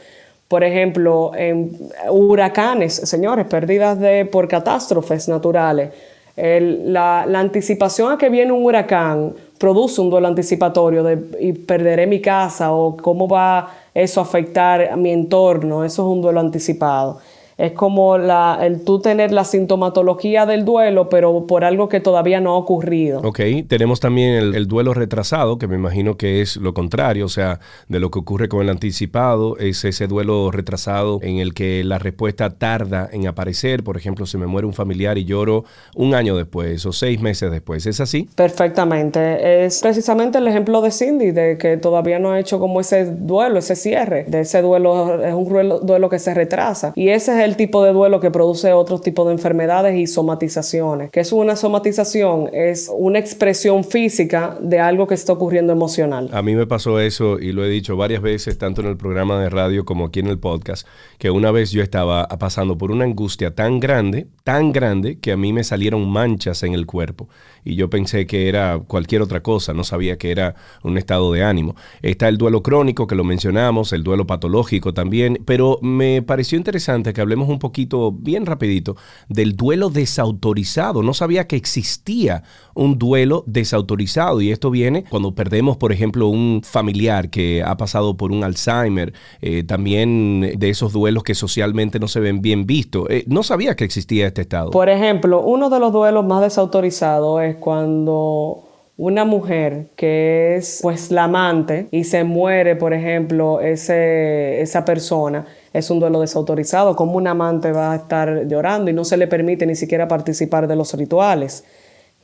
Por ejemplo, en huracanes, señores, pérdidas de, por catástrofes naturales. la, anticipación a que viene un huracán produce un duelo anticipatorio de y perderé mi casa o cómo va eso a afectar mi entorno. Eso es un duelo anticipado es como la, el tú tener la sintomatología del duelo, pero por algo que todavía no ha ocurrido. Ok, tenemos también el, duelo retrasado, que me imagino que es lo contrario, o sea, de lo que ocurre con el anticipado, es ese duelo retrasado en el que la respuesta tarda en aparecer. Por ejemplo, si me muere un familiar y lloro un año después o seis meses después, ¿es así? Perfectamente. Es precisamente el ejemplo de Cindy, de que todavía no ha hecho como ese duelo, ese cierre, de ese duelo, es un duelo, duelo que se retrasa. Y ese es el tipo de duelo que produce otros tipos de enfermedades y somatizaciones. ¿Qué es una somatización? Es una expresión física de algo que está ocurriendo emocional. A mí me pasó eso y lo he dicho varias veces, tanto en el programa de radio como aquí en el podcast, que una vez yo estaba pasando por una angustia tan grande, tan grande, que a mí me salieron manchas en el cuerpo y yo pensé que era cualquier otra cosa, no sabía que era un estado de ánimo. Está el duelo crónico que lo mencionamos, el duelo patológico también, pero me pareció interesante que hablemos un poquito, bien rapidito, del duelo desautorizado. No sabía que existía un duelo desautorizado y esto viene cuando perdemos, por ejemplo, un familiar que ha pasado por un Alzheimer, eh, también de esos duelos que socialmente no se ven bien vistos. Eh, no sabía que existía este estado. Por ejemplo, uno de los duelos más desautorizados es cuando una mujer que es pues la amante y se muere, por ejemplo, ese, esa persona, es un duelo desautorizado. Como un amante va a estar llorando y no se le permite ni siquiera participar de los rituales?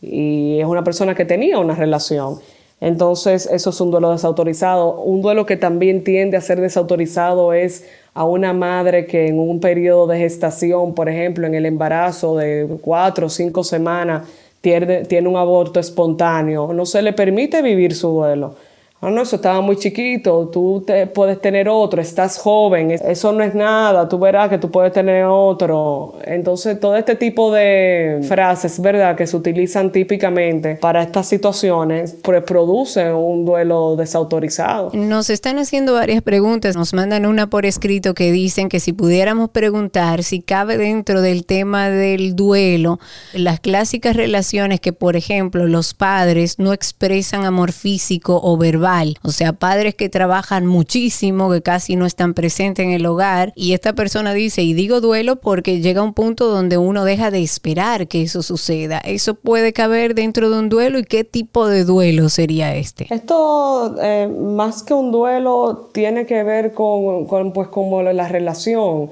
Y es una persona que tenía una relación. Entonces, eso es un duelo desautorizado. Un duelo que también tiende a ser desautorizado es a una madre que en un periodo de gestación, por ejemplo, en el embarazo de cuatro o cinco semanas, tiene, un aborto espontáneo, no se le permite vivir su duelo. Ah, no, eso estaba muy chiquito, tú te puedes tener otro, estás joven, eso no es nada, tú verás que tú puedes tener otro. Entonces, todo este tipo de frases, ¿verdad?, que se utilizan típicamente para estas situaciones, pues producen un duelo desautorizado. Nos están haciendo varias preguntas, nos mandan una por escrito que dicen que si pudiéramos preguntar si cabe dentro del tema del duelo las clásicas relaciones que, por ejemplo, los padres no expresan amor físico o verbal o sea, padres que trabajan muchísimo, que casi no están presentes en el hogar, y esta persona dice, y digo duelo porque llega un punto donde uno deja de esperar que eso suceda. ¿Eso puede caber dentro de un duelo y qué tipo de duelo sería este? Esto, eh, más que un duelo, tiene que ver con, con pues, como la relación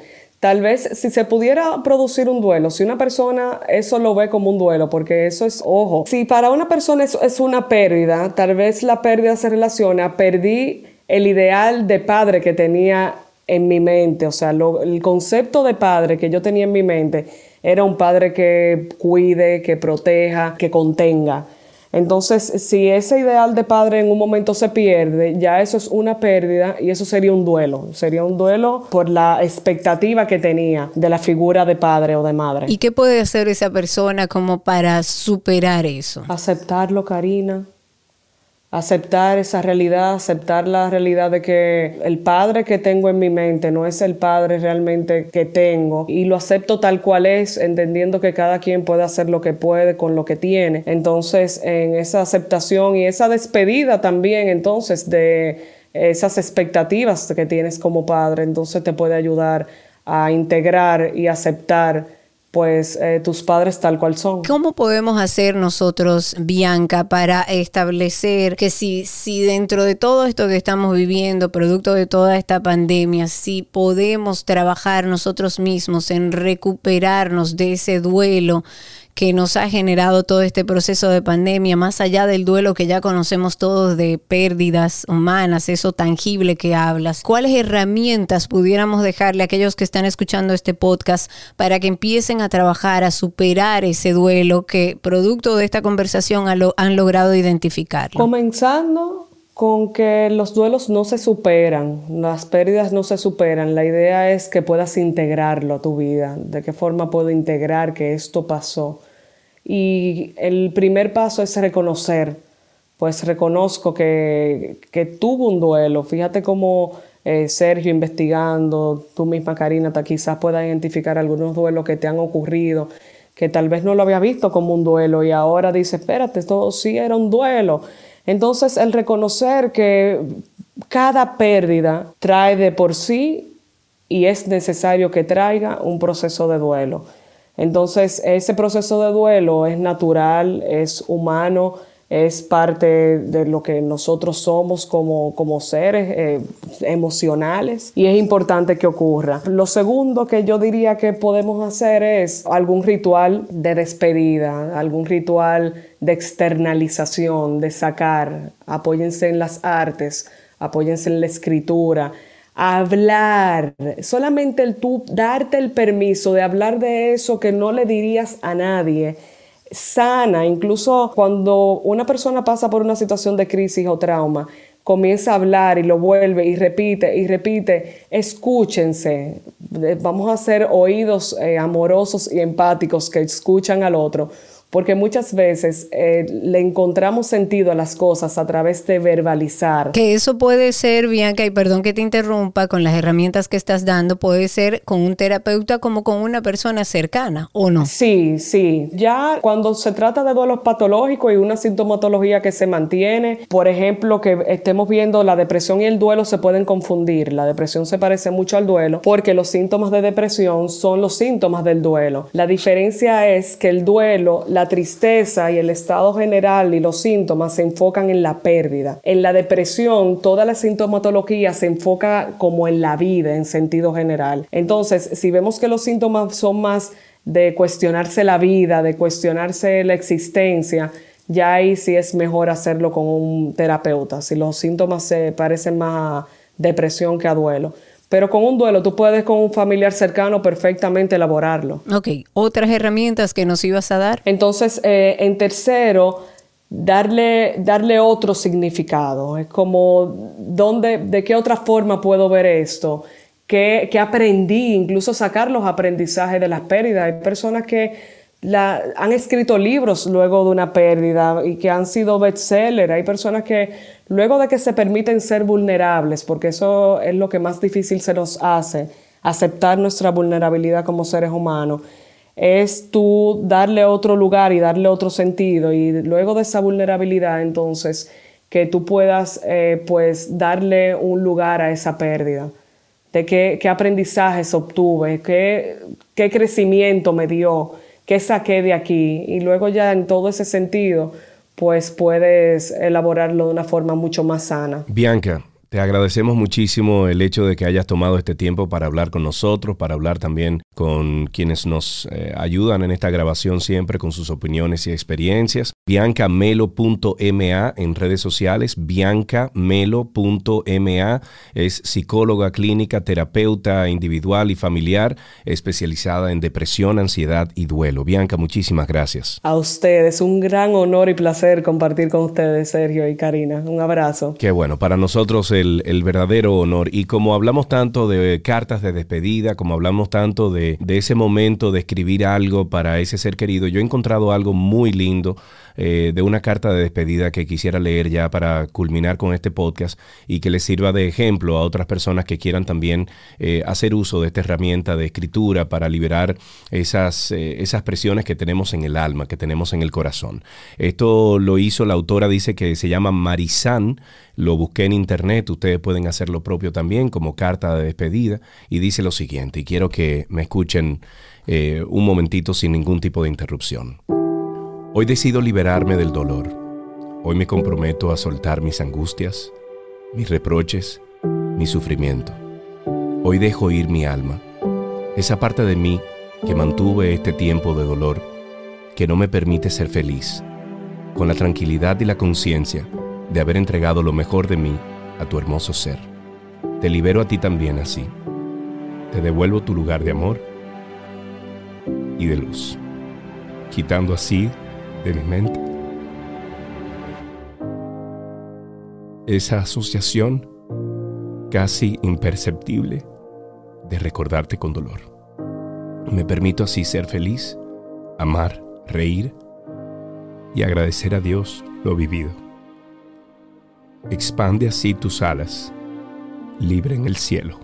Tal vez si se pudiera producir un duelo, si una persona eso lo ve como un duelo, porque eso es, ojo, si para una persona eso es una pérdida, tal vez la pérdida se relaciona, perdí el ideal de padre que tenía en mi mente, o sea, el concepto de padre que yo tenía en mi mente era un padre que cuide, que proteja, que contenga. Entonces, si ese ideal de padre en un momento se pierde, ya eso es una pérdida y eso sería un duelo. Sería un duelo por la expectativa que tenía de la figura de padre o de madre. ¿Y qué puede hacer esa persona como para superar eso? Aceptarlo, Karina aceptar esa realidad, aceptar la realidad de que el padre que tengo en mi mente no es el padre realmente que tengo y lo acepto tal cual es, entendiendo que cada quien puede hacer lo que puede con lo que tiene. Entonces, en esa aceptación y esa despedida también, entonces, de esas expectativas que tienes como padre, entonces te puede ayudar a integrar y aceptar pues eh, tus padres tal cual son. ¿Cómo podemos hacer nosotros, Bianca, para establecer que si, si dentro de todo esto que estamos viviendo, producto de toda esta pandemia, si podemos trabajar nosotros mismos en recuperarnos de ese duelo que nos ha generado todo este proceso de pandemia, más allá del duelo que ya conocemos todos de pérdidas humanas, eso tangible que hablas, ¿cuáles herramientas pudiéramos dejarle a aquellos que están escuchando este podcast para que empiecen a trabajar, a superar ese duelo que producto de esta conversación han logrado identificar? Comenzando con que los duelos no se superan, las pérdidas no se superan. La idea es que puedas integrarlo a tu vida. ¿De qué forma puedo integrar que esto pasó? Y el primer paso es reconocer, pues reconozco que, tuvo un duelo. Fíjate cómo eh, Sergio investigando, tú misma Karina, quizás pueda identificar algunos duelos que te han ocurrido, que tal vez no lo había visto como un duelo y ahora dice, espérate, esto sí era un duelo. Entonces el reconocer que cada pérdida trae de por sí y es necesario que traiga un proceso de duelo. Entonces, ese proceso de duelo es natural, es humano, es parte de lo que nosotros somos como, como seres eh, emocionales y es importante que ocurra. Lo segundo que yo diría que podemos hacer es algún ritual de despedida, algún ritual de externalización, de sacar. Apóyense en las artes, apóyense en la escritura, hablar, solamente el tú darte el permiso de hablar de eso que no le dirías a nadie, sana, incluso cuando una persona pasa por una situación de crisis o trauma, comienza a hablar y lo vuelve y repite y repite, escúchense, vamos a ser oídos eh, amorosos y empáticos que escuchan al otro porque muchas veces eh, le encontramos sentido a las cosas a través de verbalizar. Que eso puede ser, Bianca, y perdón que te interrumpa, con las herramientas que estás dando, puede ser con un terapeuta como con una persona cercana, ¿o no? Sí, sí. Ya cuando se trata de duelos patológicos y una sintomatología que se mantiene, por ejemplo, que estemos viendo la depresión y el duelo se pueden confundir. La depresión se parece mucho al duelo porque los síntomas de depresión son los síntomas del duelo. La diferencia es que el duelo, la tristeza y el estado general y los síntomas se enfocan en la pérdida. En la depresión, toda la sintomatología se enfoca como en la vida en sentido general. Entonces, si vemos que los síntomas son más de cuestionarse la vida, de cuestionarse la existencia, ya ahí sí es mejor hacerlo con un terapeuta, si los síntomas se parecen más a depresión que a duelo. Pero con un duelo tú puedes con un familiar cercano perfectamente elaborarlo. Ok, otras herramientas que nos ibas a dar. Entonces, eh, en tercero, darle, darle otro significado. Es como, ¿dónde, ¿de qué otra forma puedo ver esto? ¿Qué, ¿Qué aprendí? Incluso sacar los aprendizajes de las pérdidas. Hay personas que la, han escrito libros luego de una pérdida y que han sido bestsellers. Hay personas que luego de que se permiten ser vulnerables, porque eso es lo que más difícil se nos hace, aceptar nuestra vulnerabilidad como seres humanos, es tú darle otro lugar y darle otro sentido. Y luego de esa vulnerabilidad entonces que tú puedas eh, pues darle un lugar a esa pérdida, de qué, qué aprendizajes obtuve, qué, qué crecimiento me dio, qué saqué de aquí y luego ya en todo ese sentido pues puedes elaborarlo de una forma mucho más sana. Bianca, te agradecemos muchísimo el hecho de que hayas tomado este tiempo para hablar con nosotros, para hablar también con quienes nos eh, ayudan en esta grabación siempre con sus opiniones y experiencias. Biancamelo.ma en redes sociales, biancamelo.ma es psicóloga clínica, terapeuta individual y familiar, especializada en depresión, ansiedad y duelo. Bianca, muchísimas gracias. A ustedes, un gran honor y placer compartir con ustedes, Sergio y Karina. Un abrazo. Qué bueno, para nosotros el, verdadero honor. Y como hablamos tanto de cartas de despedida, como hablamos tanto de, de ese momento de escribir algo para ese ser querido, yo he encontrado algo muy lindo eh, de una carta de despedida que quisiera leer ya para culminar con este podcast y que les sirva de ejemplo a otras personas que quieran también eh, hacer uso de esta herramienta de escritura para liberar esas, eh, esas presiones que tenemos en el alma, que tenemos en el corazón. Esto lo hizo la autora, dice que se llama Marizán, lo busqué en internet, ustedes pueden hacer lo propio también como carta de despedida y dice lo siguiente, y quiero que me escuchen un momentito sin ningún tipo de interrupción. Hoy decido liberarme del dolor. Hoy me comprometo a soltar mis angustias, mis reproches, mi sufrimiento. Hoy dejo ir mi alma, esa parte de mí que mantuve este tiempo de dolor, que no me permite ser feliz, con la tranquilidad y la conciencia de haber entregado lo mejor de mí a tu hermoso ser. Te libero a ti también así. Te devuelvo tu lugar de amor y de luz, quitando así de mi mente. Esa asociación casi imperceptible de recordarte con dolor. Me permito así ser feliz, amar, reír y agradecer a Dios lo vivido. Expande así tus alas, libre en el cielo.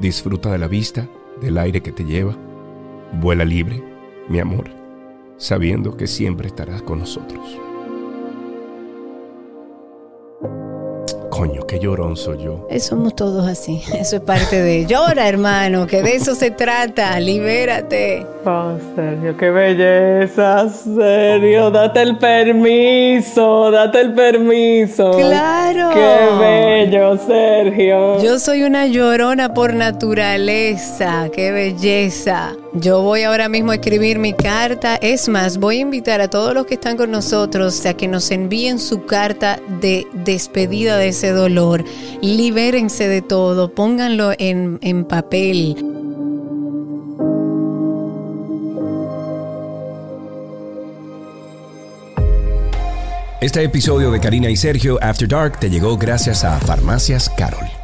Disfruta de la vista, del aire que te lleva. Vuela libre, mi amor sabiendo que siempre estarás con nosotros. Coño, qué llorón soy yo. Eh, somos todos así. Eso es parte de. Llora, hermano, que de eso se trata. Libérate. Oh, Sergio, qué belleza, Sergio. Date el permiso, date el permiso. Claro. Qué bello, Sergio. Yo soy una llorona por naturaleza. Qué belleza. Yo voy ahora mismo a escribir mi carta. Es más, voy a invitar a todos los que están con nosotros a que nos envíen su carta de despedida de ese dolor. Libérense de todo, pónganlo en, en papel. Este episodio de Karina y Sergio After Dark te llegó gracias a Farmacias Carol.